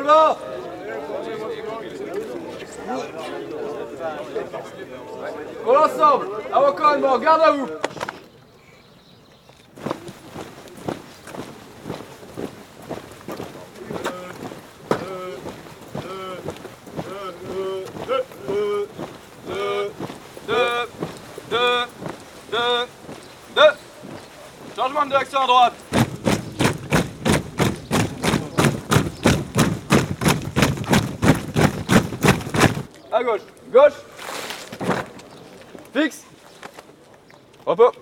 Bon bas Pour l'ensemble, à commandements, garde à vous deux, deux, deux. Changement de direction à droite. À gauche. Fixe. Repos.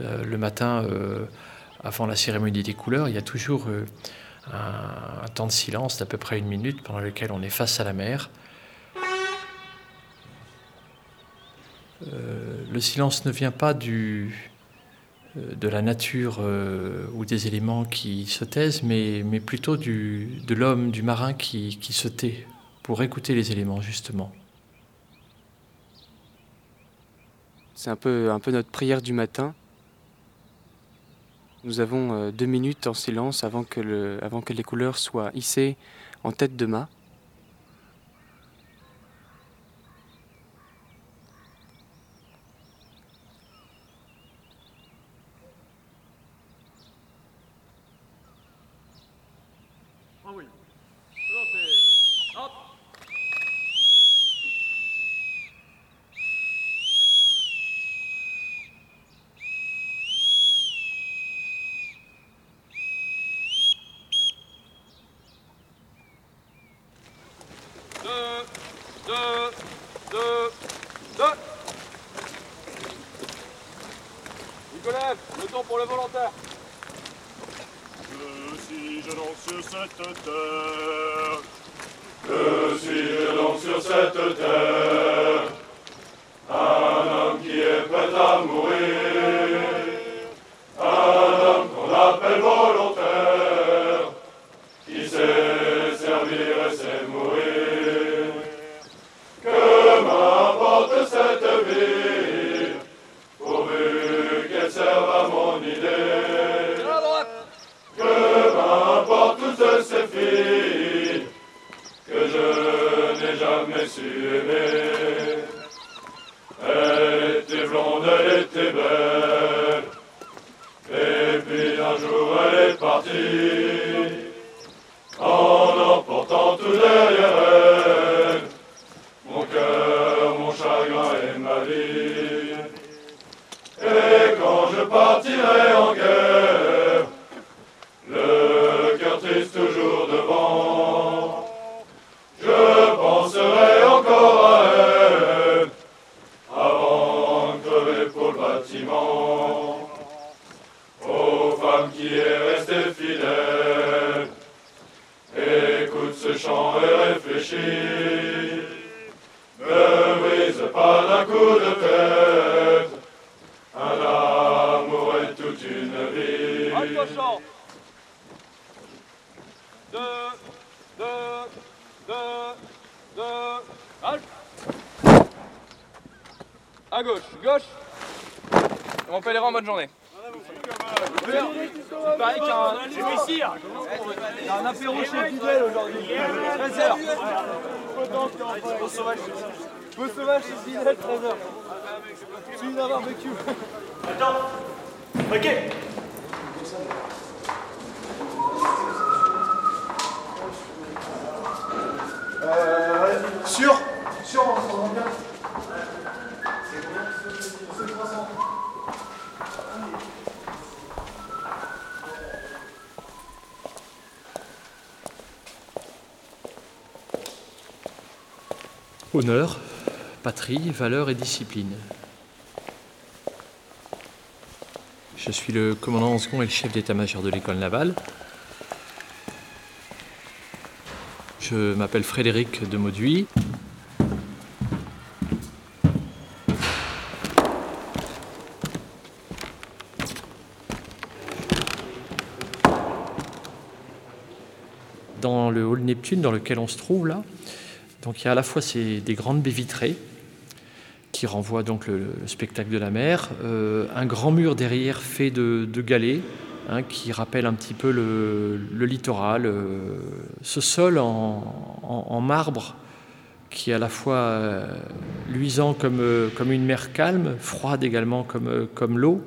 Euh, le matin, euh, avant la cérémonie des couleurs, il y a toujours euh, un, temps de silence d'à peu près une minute pendant lequel on est face à la mer. Le silence ne vient pas du, de la nature euh, ou des éléments qui se taisent, mais, mais plutôt du, de l'homme, du marin qui, qui se tait pour écouter les éléments, justement. C'est un peu, un peu notre prière du matin. Nous avons euh, deux minutes en silence avant que, le, avant que les couleurs soient hissées en tête de mât. Deux, deux, deux, deux. Nicolas, le temps pour le volontaire. Que suis-je donc sur cette terre Que suis-je donc sur cette terre Un homme qui est prêt à mourir, un homme qu'on appelle volontaire, qui sait servir et sait mourir. Que m'importe cette vie, pourvu qu'elle serve à mon idée. À droite. Que m'importe toutes ces filles que jamais su aimer. Elle était blonde, elle était belle. Et puis un jour elle est partie, en emportant tout derrière elle. Mon cœur, mon chagrin et ma vie. Et quand je partirai en guerre, et réfléchis. Ne brise pas d'un coup de tête, un amour est toute une vie. Deux, deux, deux, deux. À gauche, gauche. On fait les rangs bonne journée. Il paraît qu'il y a un, apéro chez Fidel aujourd'hui. 13h. Beau sauvage. Beau sauvage chez Fidel, 13h. Celui d'un barbecue. Sûr Honneur, patrie, valeur et discipline. Je suis le commandant en second et le chef d'état-major de l'école navale. Je m'appelle Frédéric de Mauduit. Dans le hall Neptune dans lequel on se trouve là, donc il y a à la fois des grandes baies vitrées qui renvoient donc le, le spectacle de la mer, euh, un grand mur derrière fait de, galets hein, qui rappelle un petit peu le, littoral, euh, ce sol en, marbre qui est à la fois euh, luisant comme, comme une mer calme, froide également comme, comme l'eau.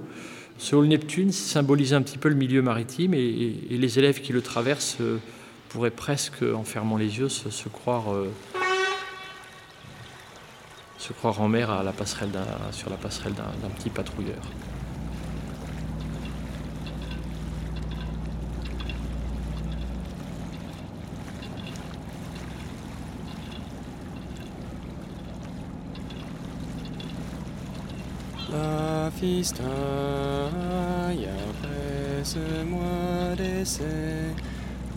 Ce hall Neptune symbolise un petit peu le milieu maritime et, les élèves qui le traversent pourraient presque, en fermant les yeux, se, croire se croire en mer à la passerelle sur la passerelle d'un petit patrouilleur. La après ce mois d'essai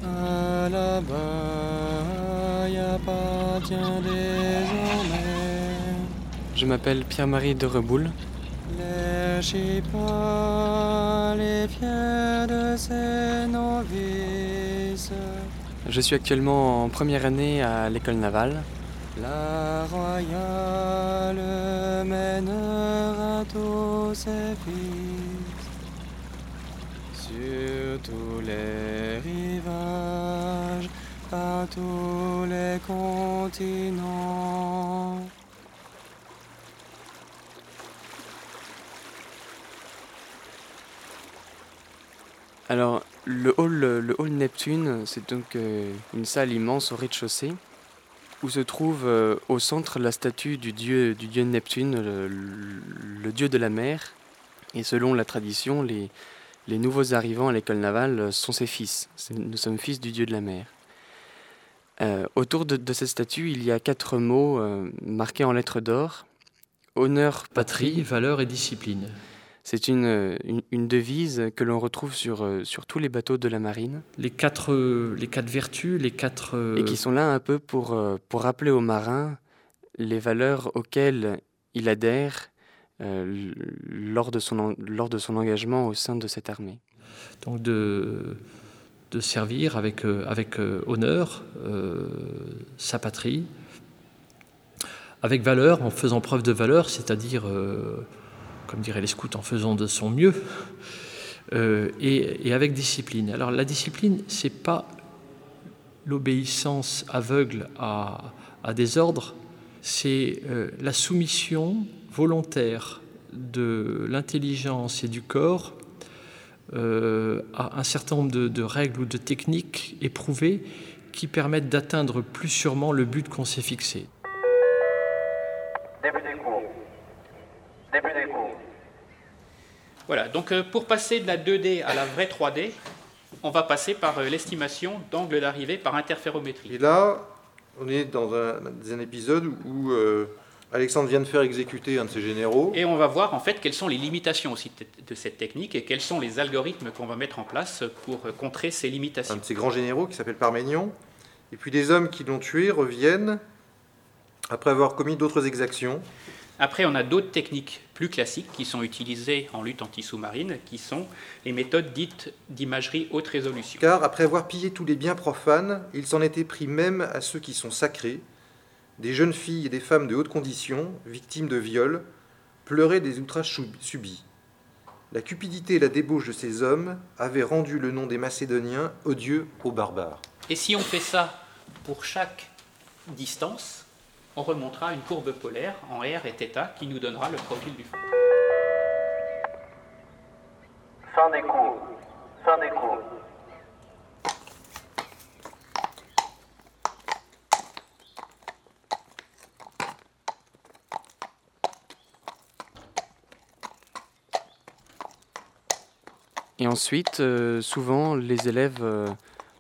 à la baille appartient désormais. Je m'appelle Pierre-Marie de Reboul. Est fier de ses novices. Je suis actuellement en première année à l'école navale. La royale mènera tous ses fils sur tous les rivages, par tous les continents. Alors, le hall, le Neptune, c'est donc euh, une salle immense au rez-de-chaussée où se trouve euh, au centre la statue du dieu, du dieu Neptune, le, dieu de la mer. Et selon la tradition, les, nouveaux arrivants à l'école navale sont ses fils. Nous sommes fils du dieu de la mer. Euh, autour de, cette statue, il y a quatre mots marqués en lettres d'or. Honneur, patrie, valeur et discipline. C'est une, une, une, devise que l'on retrouve sur, euh, sur tous les bateaux de la marine. Les quatre, les quatre vertus, les quatre... Et qui sont là un peu pour, euh, pour rappeler aux marins les valeurs auxquelles il adhère euh, lors, de son, lors de son engagement au sein de cette armée. Donc de, de servir avec, avec honneur sa patrie, avec valeur, en faisant preuve de valeur, c'est-à-dire comme diraient les scouts, en faisant de son mieux, euh, et, avec discipline. Alors la discipline, c'est pas l'obéissance aveugle à, à, des ordres, c'est euh, la soumission volontaire de l'intelligence et du corps euh, à un certain nombre de, règles ou de techniques éprouvées qui permettent d'atteindre plus sûrement le but qu'on s'est fixé. Début des cours. Début des cours. Voilà, donc euh, pour passer de la 2D à la vraie 3D, on va passer par euh, l'estimation d'angle d'arrivée par interférométrie. Et là, on est dans un, un épisode où euh, Alexandre vient de faire exécuter un de ses généraux. Et on va voir en fait quelles sont les limitations aussi de cette technique et quels sont les algorithmes qu'on va mettre en place pour contrer ces limitations. Un de ces grands généraux qui s'appelle Parménion. Et puis des hommes qui l'ont tué reviennent après avoir commis d'autres exactions. Après, on a d'autres techniques plus classiques qui sont utilisées en lutte anti-sous-marine, qui sont les méthodes dites d'imagerie haute résolution. Car après avoir pillé tous les biens profanes, il s'en était pris même à ceux qui sont sacrés. Des jeunes filles et des femmes de haute condition, victimes de viols, pleuraient des outrages subis. La cupidité et la débauche de ces hommes avaient rendu le nom des Macédoniens odieux aux barbares. Et si on fait ça pour chaque distance, on remontera une courbe polaire en R et θ qui nous donnera le profil du fond. Fin des cours. Fin des cours. Et ensuite, euh, souvent, les élèves euh,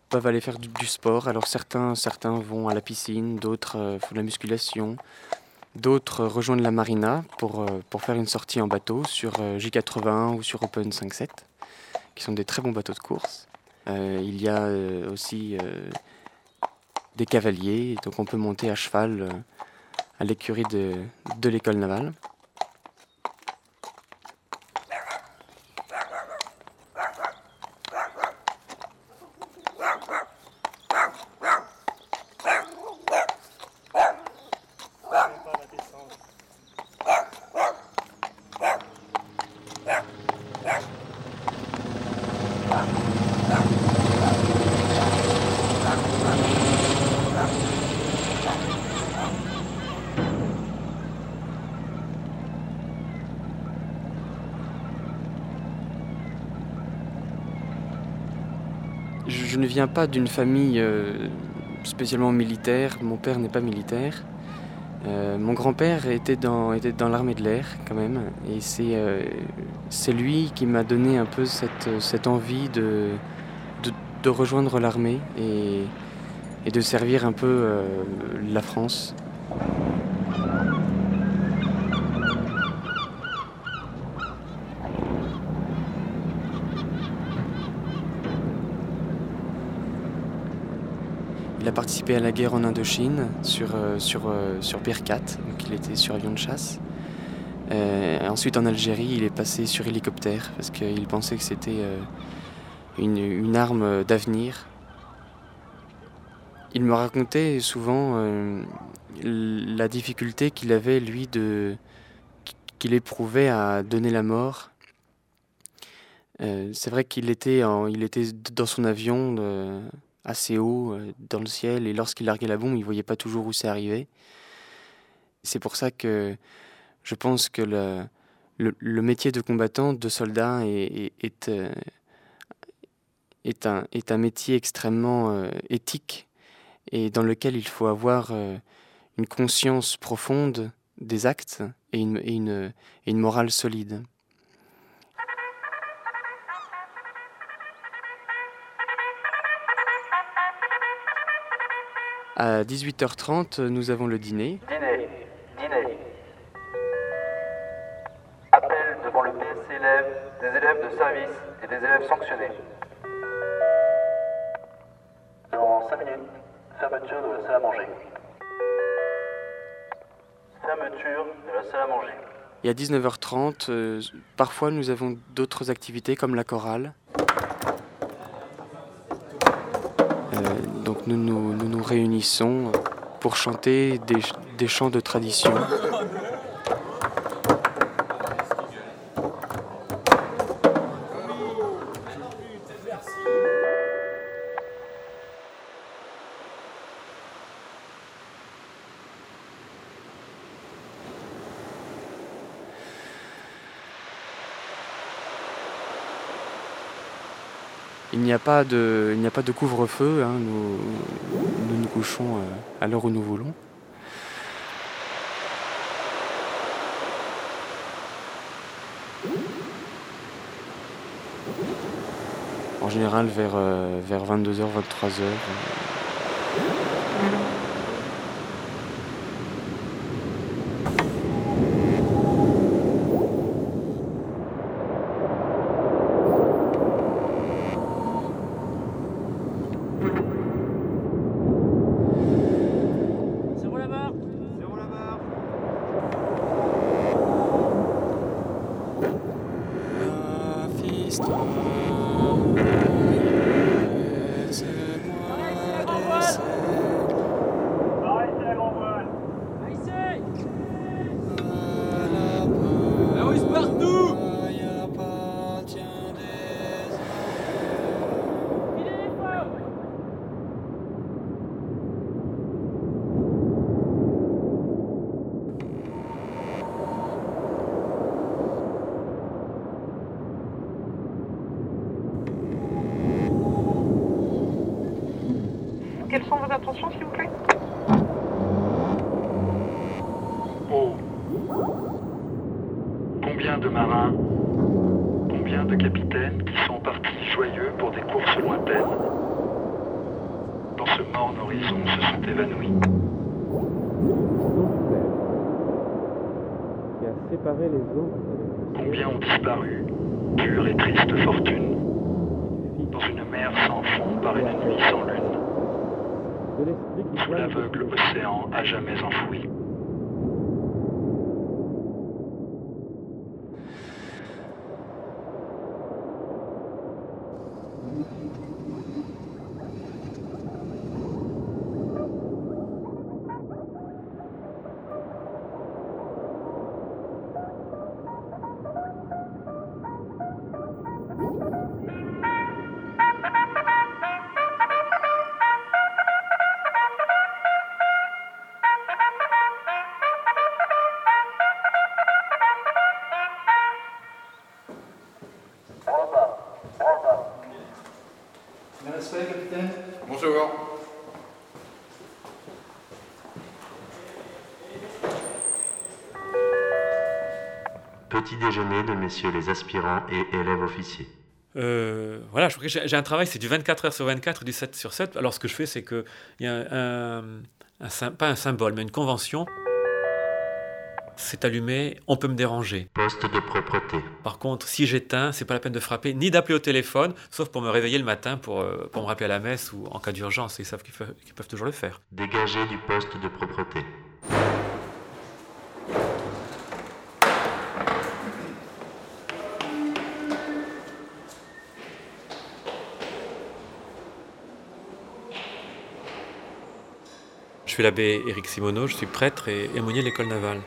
peuvent aller faire du, sport. Alors certains, certains vont à la piscine, d'autres euh, font de la musculation, d'autres rejoignent la marina pour, euh, pour faire une sortie en bateau sur euh, J80 ou sur Open 5.7, qui sont des très bons bateaux de course. Il y a aussi des cavaliers, donc on peut monter à cheval à l'écurie de, de l'école navale. Je, ne viens pas d'une famille euh, spécialement militaire. Mon père n'est pas militaire. Euh, mon grand-père était dans, l'armée de l'air quand même. Et c'est euh, lui qui m'a donné un peu cette, envie de, rejoindre l'armée et, de servir un peu la France. Participé à la guerre en Indochine sur, euh, sur, euh, sur Pierre 4, donc il était sur avion de chasse. Euh, ensuite en Algérie, il est passé sur hélicoptère parce qu'il pensait que c'était une, une arme d'avenir. Il me racontait souvent la difficulté qu'il avait, lui, de, qu'il éprouvait à donner la mort. C'est vrai qu'il était, en- il était dans son avion assez haut euh, dans le ciel et lorsqu'il larguait la bombe, il voyait pas toujours où c'est arrivé. C'est pour ça que je pense que le, le, métier de combattant, de soldat, est, est, euh, un, est un métier extrêmement euh, éthique et dans lequel il faut avoir une conscience profonde des actes et une, et une morale solide. À 18h30, nous avons le dîner. Dîner. Dîner. Appel devant le PSC élèves, des élèves de service et des élèves sanctionnés. Dans 5 minutes, fermeture de la salle à manger. Fermeture de la salle à manger. Et à 19h30, euh, parfois nous avons d'autres activités comme la chorale. Nous nous, réunissons pour chanter des, ch- des chants de tradition. Il n'y a pas de, il n'y a pas de couvre-feu. hein, Nous, nous nous couchons euh, à l'heure où nous voulons. En général, vers, euh, vers 22h, 23h. La hausse partout Quelles sont vos intentions, s'il vous plaît Oh Combien de marins, combien de capitaines qui sont partis joyeux pour des courses lointaines Dans ce morne horizon se sont évanouis. Qui a séparé les eaux. Combien ont disparu, pure et triste fortune, dans une mer sans fond par une nuit sans lune, sous l'aveugle océan à jamais enfoui. Petit déjeuner de messieurs les aspirants et élèves officiers. Euh, voilà, je crois que j'ai un travail, c'est du 24 heures sur 24, du 7 sur 7. Alors ce que je fais, c'est qu'il y a un, pas un symbole, mais une convention. C'est allumé, on peut me déranger. Poste de propreté. Par contre, si j'éteins, c'est pas la peine de frapper, ni d'appeler au téléphone, sauf pour me réveiller le matin pour, euh, pour me rappeler à la messe ou en cas d'urgence. Ils savent qu'ils peuvent, qu'ils peuvent toujours le faire. Dégagé du poste de propreté. Suis l'abbé Éric Simoneau, je suis prêtre et aumônier de l'école navale.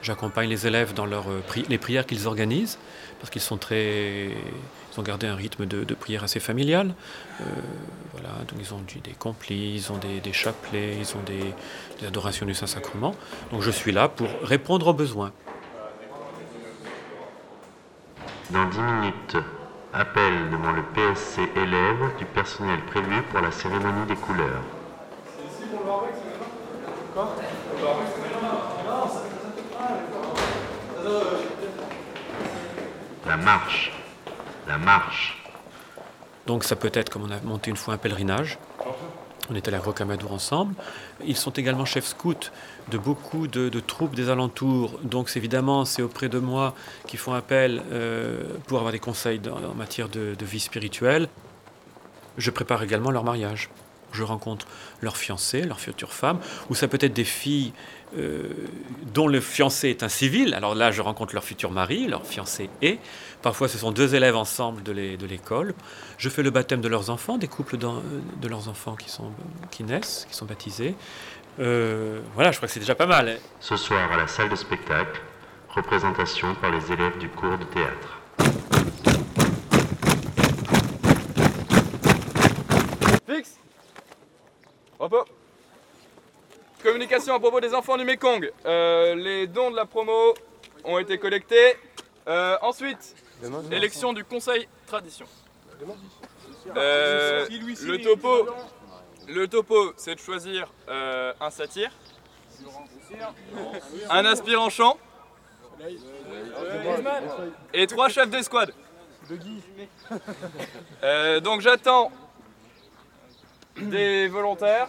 J'accompagne les élèves dans leurs, euh, les prières qu'ils organisent, parce qu'ils sont très, ils ont gardé un rythme de, prière assez familial. Euh, voilà, donc ils ont des complis, ils ont des, des chapelets, ils ont des, des adorations du Saint-Sacrement. Donc je suis là pour répondre aux besoins. Dans 10 minutes, appel devant le PSC élève du personnel prévu pour la cérémonie des couleurs. La marche. La marche. Donc ça peut être comme on a monté une fois un pèlerinage. On est allé à Rocamadour ensemble. Ils sont également chefs scouts de beaucoup de, troupes des alentours. Donc évidemment, c'est auprès de moi qu'ils font appel euh, pour avoir des conseils en matière de vie spirituelle. Je prépare également leur mariage. Je rencontre leurs fiancés, leurs futures femmes, ou ça peut être des filles euh, dont le fiancé est un civil. Alors là, je rencontre leur futur mari, leur fiancé est. Parfois, ce sont deux élèves ensemble de l'é- de l'école. Je fais le baptême de leurs enfants, des couples d'en- de leurs enfants qui, naissent, qui sont baptisés. Euh, voilà, je crois que c'est déjà pas mal. Ce soir à la salle de spectacle, représentation par les élèves du cours de théâtre. Fixe Repos Communication à propos des enfants du Mekong. Euh, les dons de la promo ont été collectés. Euh, ensuite, élection du conseil tradition. Euh, le topo, le topo, c'est de choisir euh, un satyre, un aspirant chant et trois chefs d'escouade. Euh, donc j'attends des volontaires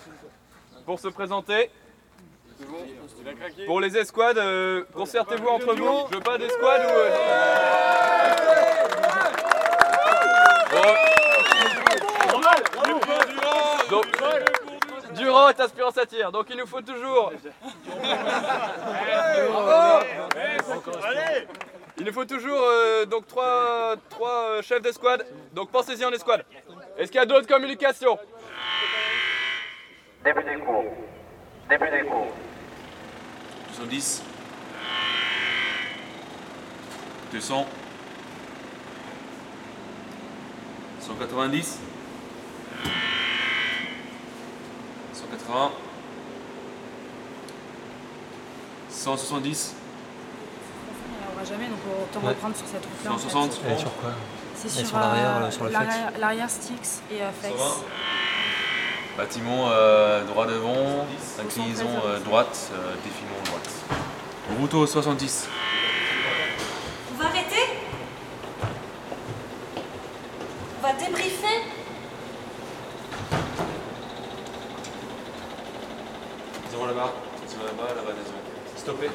pour se présenter. Pour les escouades, euh, concertez-vous entre vous. Je veux pas d'escouade ou. euh. Donc, Durand est aspirant satire, donc il nous faut toujours. Il nous faut toujours euh, donc trois, trois euh, chefs d'escouade. Donc pensez-y en escouade. Est-ce qu'il y a d'autres communications? Début des cours. Début des cours. 70. 200. 190. 180. 170. On va jamais, donc autant Ouais. reprendre sur cette route-là. en fait. 160. Elle est sur quoi? C'est Elle est sur, sur l'arrière, euh, euh, sur le l'arrière- Styx et euh, Flex. 120. Bâtiment euh, droit devant, inclinaison euh, droite, euh, défilement droite. Route au 70. On va arrêter? On va débriefer? Zéro là-bas, zéro là-bas, là-bas, zéro. Stoppé.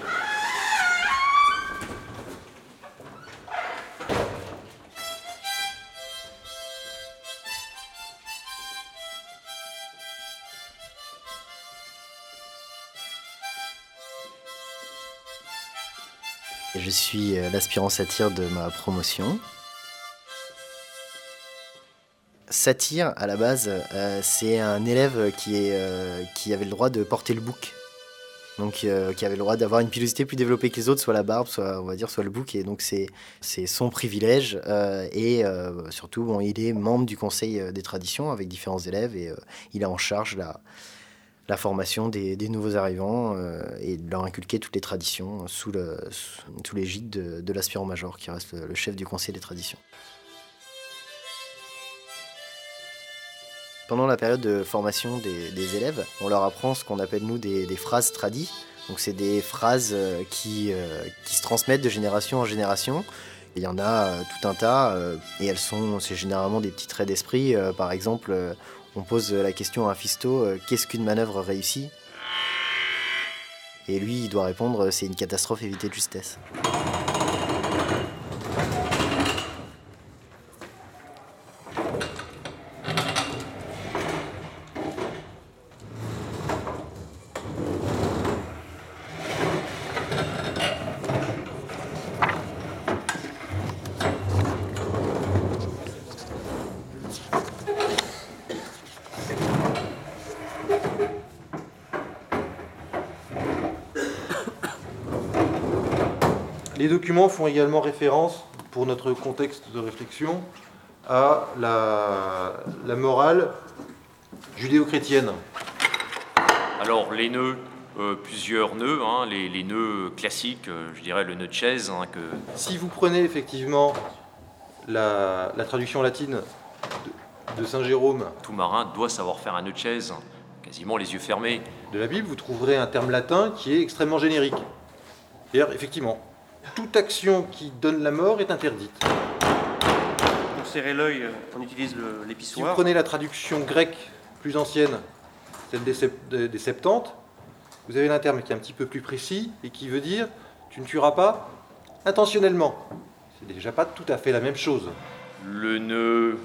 Je suis euh, l'aspirant satire de ma promotion. Satire, à la base, euh, c'est un élève qui, est, euh, qui avait le droit de porter le bouc. Donc, qui avait le droit d'avoir une pilosité plus développée que les autres, soit la barbe, soit, on va dire, soit le bouc. Et donc, c'est, son privilège. et surtout, il est membre du conseil des traditions avec différents élèves et il a en charge la, la formation des, nouveaux arrivants euh, et de leur inculquer toutes les traditions sous, l'égide de, de l'aspirant major qui reste le, chef du conseil des traditions. Pendant la période de formation des, élèves, on leur apprend ce qu'on appelle nous des, phrases tradies. Donc c'est des phrases euh, qui, euh, qui se transmettent de génération en génération. Il y en a tout un tas, et elles sont, c'est généralement des petits traits d'esprit. Par exemple, on pose la question à fisto euh, qu'est-ce qu'une manœuvre réussie? Et lui, il doit répondre c'est une catastrophe évitée de justesse. Les documents font également référence, pour notre contexte de réflexion, à la, la morale judéo-chrétienne. Alors les nœuds, euh, plusieurs nœuds, hein, les, les nœuds classiques, euh, je dirais le nœud de chaise, hein, que Si vous prenez effectivement la, la traduction latine de, de Saint Jérôme, tout marin doit savoir faire un nœud de chaise, quasiment les yeux fermés. de la Bible, vous trouverez un terme latin qui est extrêmement générique. C'est-à-dire, effectivement, toute action qui donne la mort est interdite. Pour serrer l'œil, euh, on utilise le- Si vous l'épissoir. prenez la traduction grecque plus ancienne, celle des- des Septante, vous avez un terme qui est un petit peu plus précis et qui veut dire tu ne tueras pas intentionnellement. C'est déjà pas tout à fait la même chose. Le nœud,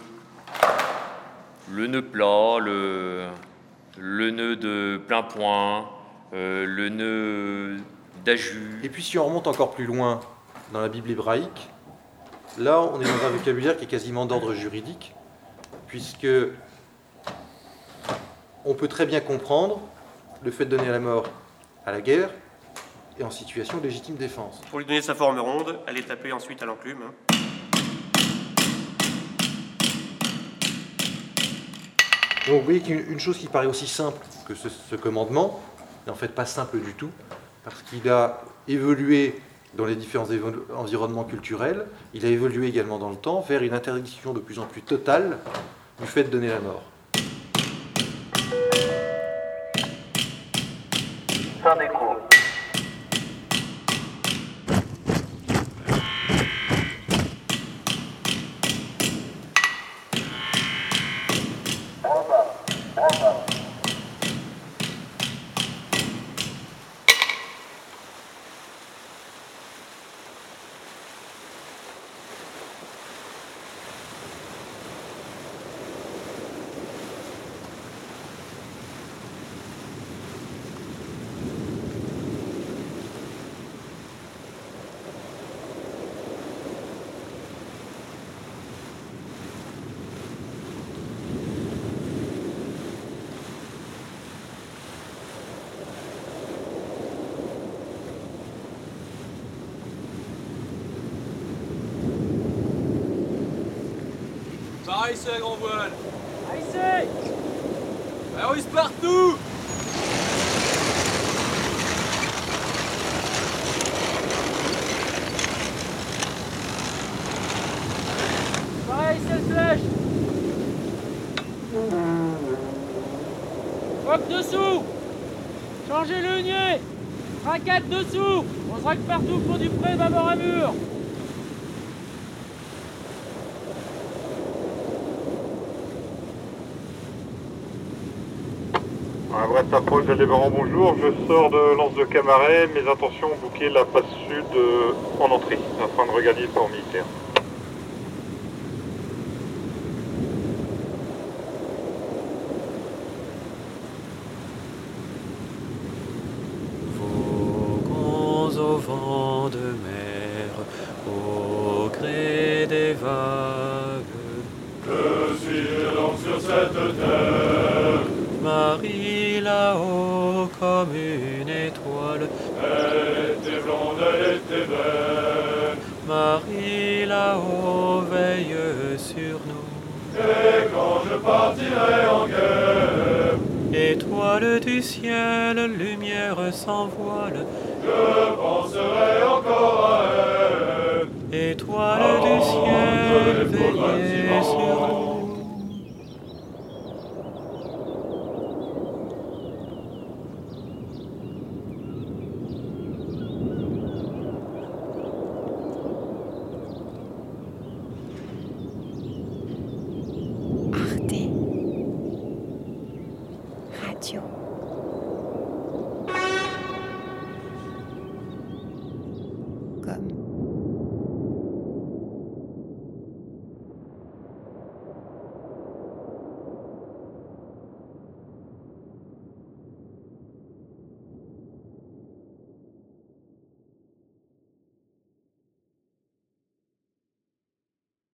le nœud plat, le, le nœud de plein point, euh, le nœud d'ajus. Et puis si on remonte encore plus loin dans la Bible hébraïque, là on est dans un vocabulaire qui est quasiment d'ordre juridique, puisque on peut très bien comprendre le fait de donner la mort à la guerre et en situation de légitime défense. Pour lui donner sa forme ronde, elle est tapée ensuite à l'enclume. hein. Donc vous voyez qu'une une chose qui paraît aussi simple que ce, ce commandement n'est en fait pas simple du tout, parce qu'il a évolué dans les différents environnements culturels, il a évolué également dans le temps vers une interdiction de plus en plus totale du fait de donner la mort. C'est la grand voile. Alors, ils partout. Pareil, c'est le flèche. Rock dessous. Changez le nier. Raquette dessous. On se raque partout pour du près, bâbord à mur À Brest approche de Lébaran, bonjour. Je sors de Lance de Camaret. Mes intentions bouquer la passe sud euh, en entrée afin de regagner le port militaire.